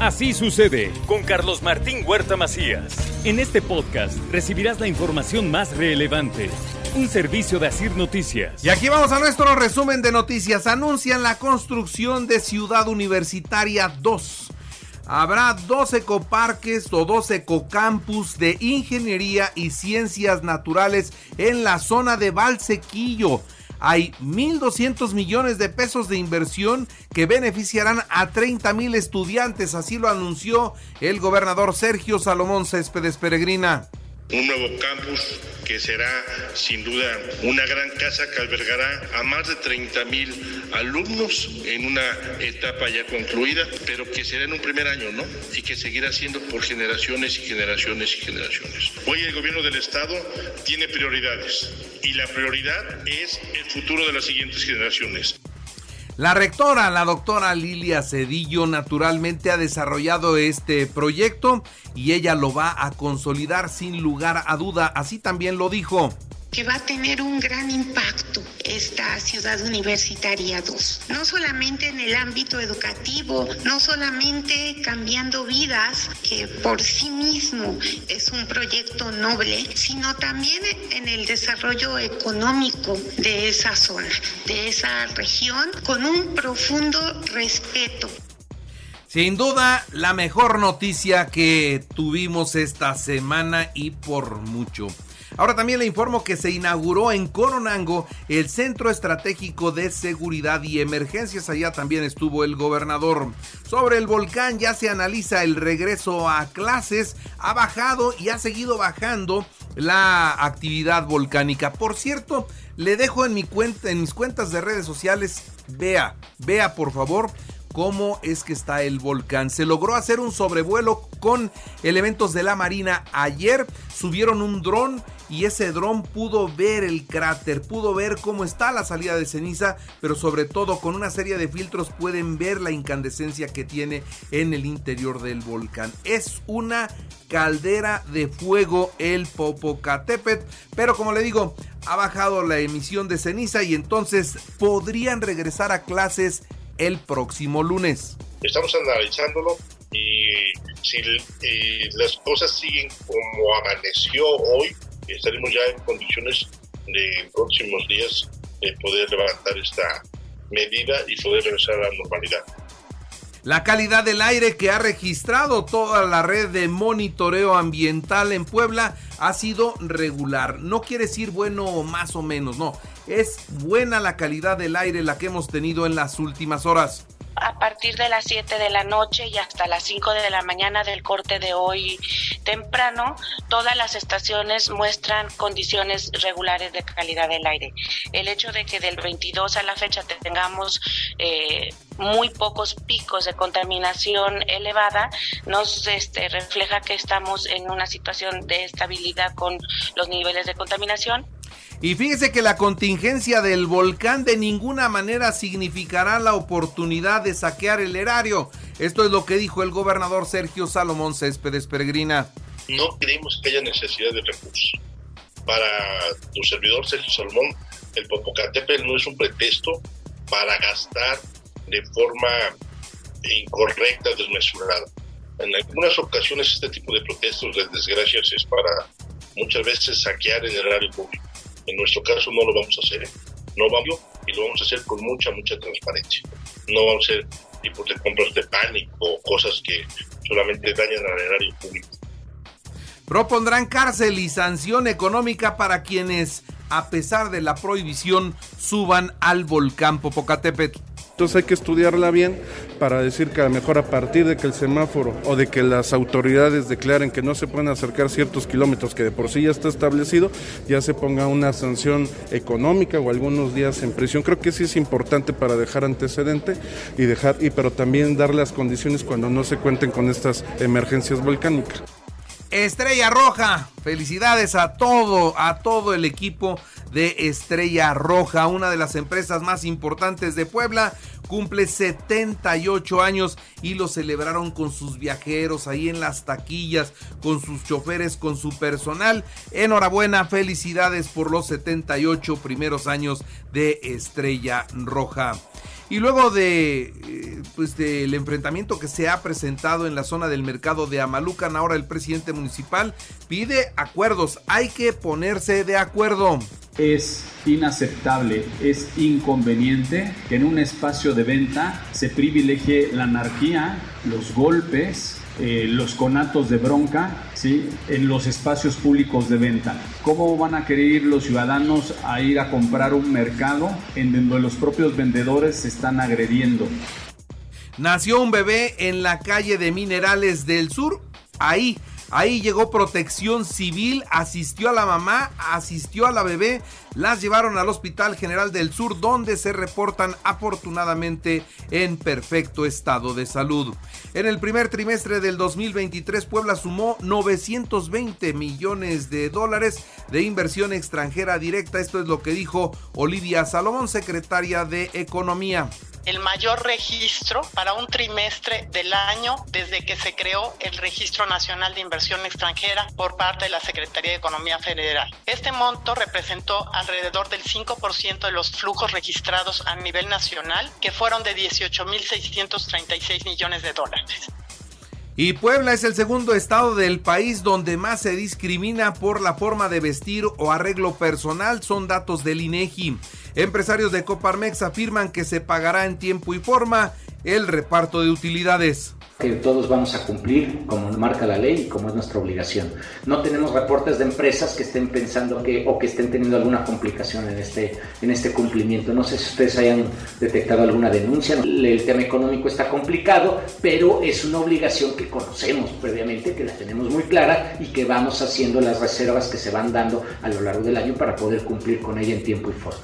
Así sucede con Carlos Martín Huerta Macías. En este podcast recibirás la información más relevante. Un servicio de Asir Noticias. Y aquí vamos a nuestro resumen de noticias. Anuncian la construcción de Ciudad Universitaria 2. Habrá dos ecoparques o dos ecocampus de ingeniería y ciencias naturales en la zona de Valsequillo hay 1.200 millones de pesos de inversión que beneficiarán a 30 mil estudiantes, así lo anunció el gobernador Sergio Salomón Céspedes Peregrina un nuevo campus que será sin duda una gran casa que albergará a más de 30 mil alumnos en una etapa ya concluida, pero que será en un primer año, ¿no? Y que seguirá siendo por generaciones y generaciones y generaciones. Hoy el gobierno del Estado tiene prioridades y la prioridad es el futuro de las siguientes generaciones. La rectora, la doctora Lilia Cedillo, naturalmente ha desarrollado este proyecto y ella lo va a consolidar sin lugar a duda. Así también lo dijo que va a tener un gran impacto esta ciudad universitaria 2. No solamente en el ámbito educativo, no solamente cambiando vidas, que por sí mismo es un proyecto noble, sino también en el desarrollo económico de esa zona, de esa región, con un profundo respeto sin duda, la mejor noticia que tuvimos esta semana y por mucho. Ahora también le informo que se inauguró en Coronango el Centro Estratégico de Seguridad y Emergencias. Allá también estuvo el gobernador. Sobre el volcán ya se analiza el regreso a clases. Ha bajado y ha seguido bajando la actividad volcánica. Por cierto, le dejo en, mi cuenta, en mis cuentas de redes sociales. Vea, vea por favor cómo es que está el volcán. Se logró hacer un sobrevuelo con elementos de la Marina ayer. Subieron un dron y ese dron pudo ver el cráter, pudo ver cómo está la salida de ceniza, pero sobre todo con una serie de filtros pueden ver la incandescencia que tiene en el interior del volcán. Es una caldera de fuego el Popocatépetl, pero como le digo, ha bajado la emisión de ceniza y entonces podrían regresar a clases el próximo lunes. Estamos analizándolo y si las cosas siguen como amaneció hoy, estaremos ya en condiciones de en próximos días de poder levantar esta medida y poder regresar a la normalidad. La calidad del aire que ha registrado toda la red de monitoreo ambiental en Puebla ha sido regular. No quiere decir bueno o más o menos, no. Es buena la calidad del aire la que hemos tenido en las últimas horas a partir de las 7 de la noche y hasta las 5 de la mañana del corte de hoy temprano, todas las estaciones muestran condiciones regulares de calidad del aire. El hecho de que del 22 a la fecha tengamos eh, muy pocos picos de contaminación elevada nos este, refleja que estamos en una situación de estabilidad con los niveles de contaminación y fíjese que la contingencia del volcán de ninguna manera significará la oportunidad de saquear el erario. Esto es lo que dijo el gobernador Sergio Salomón Céspedes Peregrina. No creemos que haya necesidad de recursos. Para tu servidor Sergio Salomón, el Popocatépetl no es un pretexto para gastar de forma incorrecta, desmesurada. En algunas ocasiones este tipo de protestos de desgracias es para muchas veces saquear el erario público. En nuestro caso no lo vamos a hacer. ¿eh? No vamos y lo vamos a hacer con mucha, mucha transparencia. No vamos a hacer tipos de compras de pánico o cosas que solamente dañan al erario público. Propondrán cárcel y sanción económica para quienes, a pesar de la prohibición, suban al volcán Popocatépetl. Entonces hay que estudiarla bien para decir que a lo mejor a partir de que el semáforo o de que las autoridades declaren que no se pueden acercar ciertos kilómetros que de por sí ya está establecido, ya se ponga una sanción económica o algunos días en prisión. Creo que sí es importante para dejar antecedente y dejar y pero también dar las condiciones cuando no se cuenten con estas emergencias volcánicas. Estrella Roja, felicidades a todo, a todo el equipo de Estrella Roja, una de las empresas más importantes de Puebla, cumple 78 años y lo celebraron con sus viajeros ahí en las taquillas, con sus choferes, con su personal. Enhorabuena, felicidades por los 78 primeros años de Estrella Roja. Y luego de eh, pues del enfrentamiento que se ha presentado en la zona del mercado de Amalucan, ahora el presidente municipal pide acuerdos. Hay que ponerse de acuerdo. Es inaceptable, es inconveniente que en un espacio de venta se privilegie la anarquía, los golpes, eh, los conatos de bronca ¿sí? en los espacios públicos de venta. ¿Cómo van a querer ir los ciudadanos a ir a comprar un mercado en donde los propios vendedores se están agrediendo? Nació un bebé en la calle de Minerales del Sur, ahí Ahí llegó protección civil, asistió a la mamá, asistió a la bebé, las llevaron al Hospital General del Sur donde se reportan afortunadamente en perfecto estado de salud. En el primer trimestre del 2023 Puebla sumó 920 millones de dólares de inversión extranjera directa. Esto es lo que dijo Olivia Salomón, secretaria de Economía el mayor registro para un trimestre del año desde que se creó el Registro Nacional de Inversión Extranjera por parte de la Secretaría de Economía Federal. Este monto representó alrededor del 5% de los flujos registrados a nivel nacional, que fueron de 18.636 millones de dólares. Y Puebla es el segundo estado del país donde más se discrimina por la forma de vestir o arreglo personal, son datos del INEGI. Empresarios de Coparmex afirman que se pagará en tiempo y forma el reparto de utilidades que todos vamos a cumplir como marca la ley y como es nuestra obligación. No tenemos reportes de empresas que estén pensando que o que estén teniendo alguna complicación en este en este cumplimiento. No sé si ustedes hayan detectado alguna denuncia. El tema económico está complicado, pero es una obligación que conocemos previamente, que la tenemos muy clara y que vamos haciendo las reservas que se van dando a lo largo del año para poder cumplir con ella en tiempo y forma.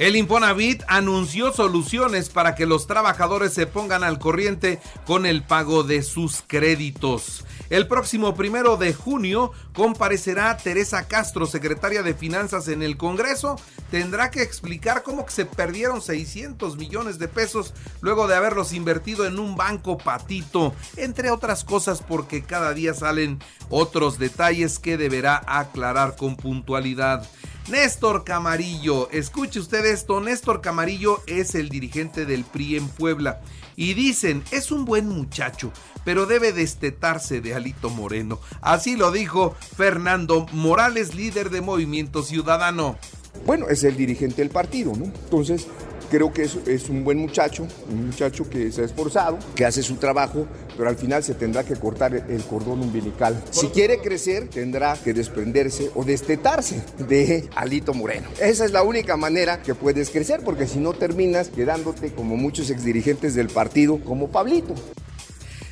El Infonavit anunció soluciones para que los trabajadores se pongan al corriente con el pago de sus créditos. El próximo primero de junio comparecerá Teresa Castro, secretaria de Finanzas en el Congreso. Tendrá que explicar cómo se perdieron 600 millones de pesos luego de haberlos invertido en un banco patito, entre otras cosas porque cada día salen otros detalles que deberá aclarar con puntualidad. Néstor Camarillo, escuche usted esto, Néstor Camarillo es el dirigente del PRI en Puebla y dicen, es un buen muchacho, pero debe destetarse de Alito Moreno. Así lo dijo Fernando Morales, líder de Movimiento Ciudadano. Bueno, es el dirigente del partido, ¿no? Entonces, Creo que es, es un buen muchacho, un muchacho que se ha esforzado, que hace su trabajo, pero al final se tendrá que cortar el cordón umbilical. Si quiere crecer, tendrá que desprenderse o destetarse de Alito Moreno. Esa es la única manera que puedes crecer, porque si no terminas quedándote como muchos exdirigentes del partido, como Pablito.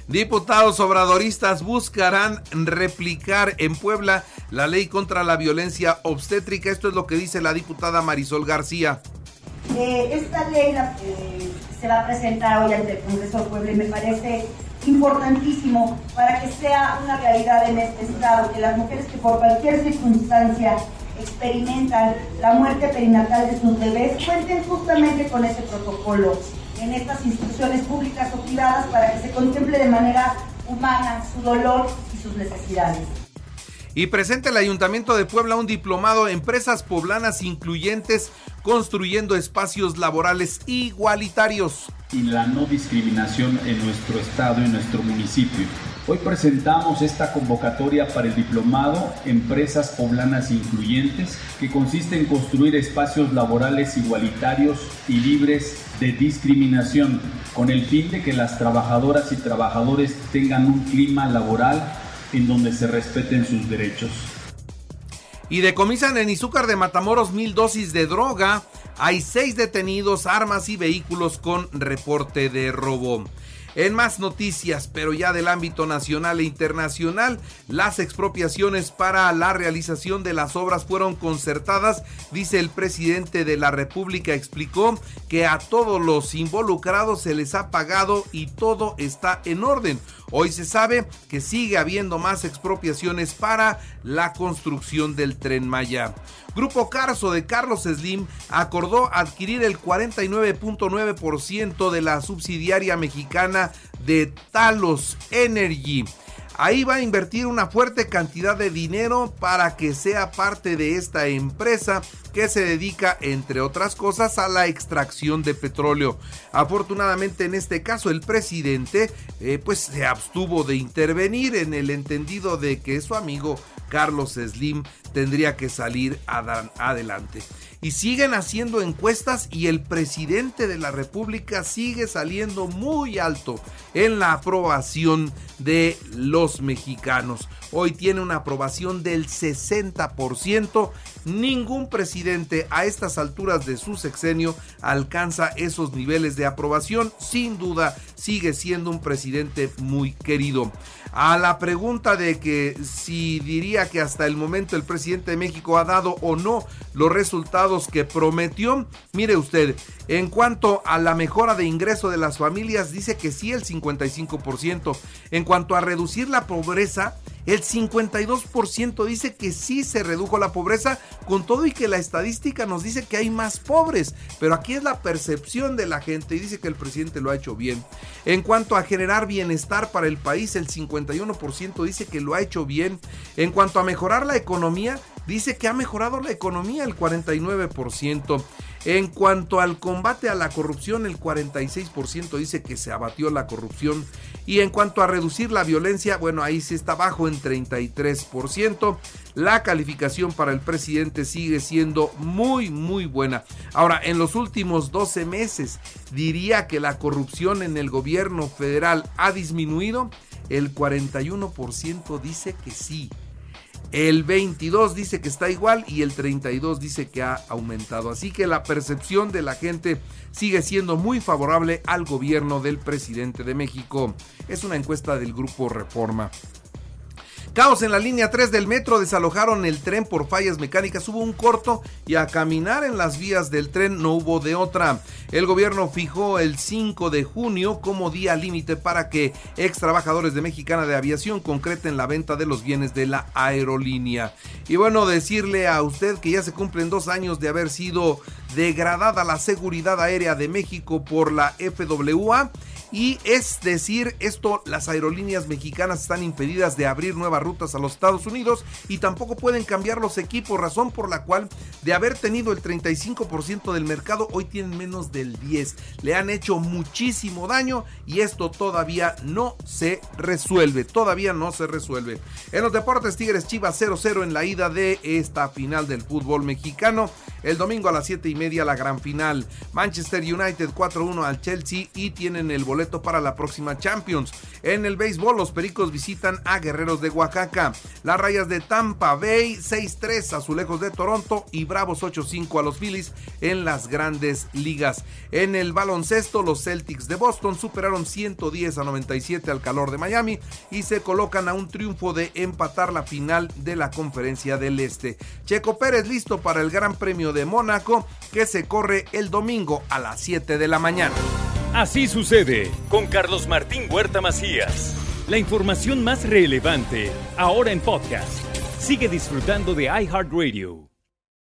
Diputados obradoristas buscarán replicar en Puebla la ley contra la violencia obstétrica. Esto es lo que dice la diputada Marisol García. Eh, esta ley la, se va a presentar hoy ante el Congreso de Puebla y me parece importantísimo para que sea una realidad en este estado, que las mujeres que por cualquier circunstancia experimentan la muerte perinatal de sus bebés cuenten justamente con ese protocolo en estas instituciones públicas o privadas para que se contemple de manera humana su dolor y sus necesidades. Y presenta el Ayuntamiento de Puebla un diplomado Empresas Poblanas Incluyentes construyendo espacios laborales igualitarios. Y la no discriminación en nuestro estado y nuestro municipio. Hoy presentamos esta convocatoria para el diplomado Empresas Poblanas Incluyentes, que consiste en construir espacios laborales igualitarios y libres de discriminación, con el fin de que las trabajadoras y trabajadores tengan un clima laboral en donde se respeten sus derechos. Y decomisan en Izúcar de Matamoros mil dosis de droga. Hay seis detenidos, armas y vehículos con reporte de robo. En más noticias, pero ya del ámbito nacional e internacional, las expropiaciones para la realización de las obras fueron concertadas, dice el presidente de la República, explicó que a todos los involucrados se les ha pagado y todo está en orden. Hoy se sabe que sigue habiendo más expropiaciones para la construcción del tren Maya. Grupo Carso de Carlos Slim acordó adquirir el 49.9% de la subsidiaria mexicana de Talos Energy. Ahí va a invertir una fuerte cantidad de dinero para que sea parte de esta empresa que se dedica, entre otras cosas, a la extracción de petróleo. Afortunadamente, en este caso, el presidente eh, pues se abstuvo de intervenir en el entendido de que su amigo Carlos Slim tendría que salir adelante y siguen haciendo encuestas y el presidente de la República sigue saliendo muy alto en la aprobación de los mexicanos. Hoy tiene una aprobación del 60%. Ningún presidente a estas alturas de su sexenio alcanza esos niveles de aprobación. Sin duda, sigue siendo un presidente muy querido. A la pregunta de que si diría que hasta el momento el presidente de México ha dado o no los resultados que prometió, mire usted, en cuanto a la mejora de ingreso de las familias, dice que sí el 55%. En cuanto a reducir la pobreza, el 52% dice que sí se redujo la pobreza, con todo y que la estadística nos dice que hay más pobres. Pero aquí es la percepción de la gente y dice que el presidente lo ha hecho bien. En cuanto a generar bienestar para el país, el 51% dice que lo ha hecho bien. En cuanto a mejorar la economía, dice que ha mejorado la economía el 49%. En cuanto al combate a la corrupción, el 46% dice que se abatió la corrupción. Y en cuanto a reducir la violencia, bueno, ahí sí está bajo en 33%. La calificación para el presidente sigue siendo muy, muy buena. Ahora, en los últimos 12 meses, diría que la corrupción en el gobierno federal ha disminuido. El 41% dice que sí. El 22 dice que está igual y el 32 dice que ha aumentado. Así que la percepción de la gente sigue siendo muy favorable al gobierno del presidente de México. Es una encuesta del grupo Reforma. Caos en la línea 3 del metro, desalojaron el tren por fallas mecánicas, hubo un corto y a caminar en las vías del tren no hubo de otra. El gobierno fijó el 5 de junio como día límite para que ex trabajadores de Mexicana de Aviación concreten la venta de los bienes de la aerolínea. Y bueno, decirle a usted que ya se cumplen dos años de haber sido degradada la seguridad aérea de México por la FAA y es decir, esto las aerolíneas mexicanas están impedidas de abrir nuevas rutas a los Estados Unidos y tampoco pueden cambiar los equipos, razón por la cual de haber tenido el 35% del mercado, hoy tienen menos del 10. Le han hecho muchísimo daño y esto todavía no se resuelve, todavía no se resuelve. En los deportes Tigres Chivas 0-0 en la ida de esta final del fútbol mexicano. El domingo a las 7 y media la gran final. Manchester United 4-1 al Chelsea y tienen el boleto para la próxima Champions. En el béisbol los Pericos visitan a Guerreros de Oaxaca. Las rayas de Tampa Bay 6-3 Azulejos de Toronto y Bravos 8-5 a los Phillies en las grandes ligas. En el baloncesto los Celtics de Boston superaron 110 a 97 al calor de Miami y se colocan a un triunfo de empatar la final de la conferencia del Este. Checo Pérez listo para el Gran De Mónaco que se corre el domingo a las 7 de la mañana. Así sucede con Carlos Martín Huerta Macías. La información más relevante ahora en podcast. Sigue disfrutando de iHeartRadio.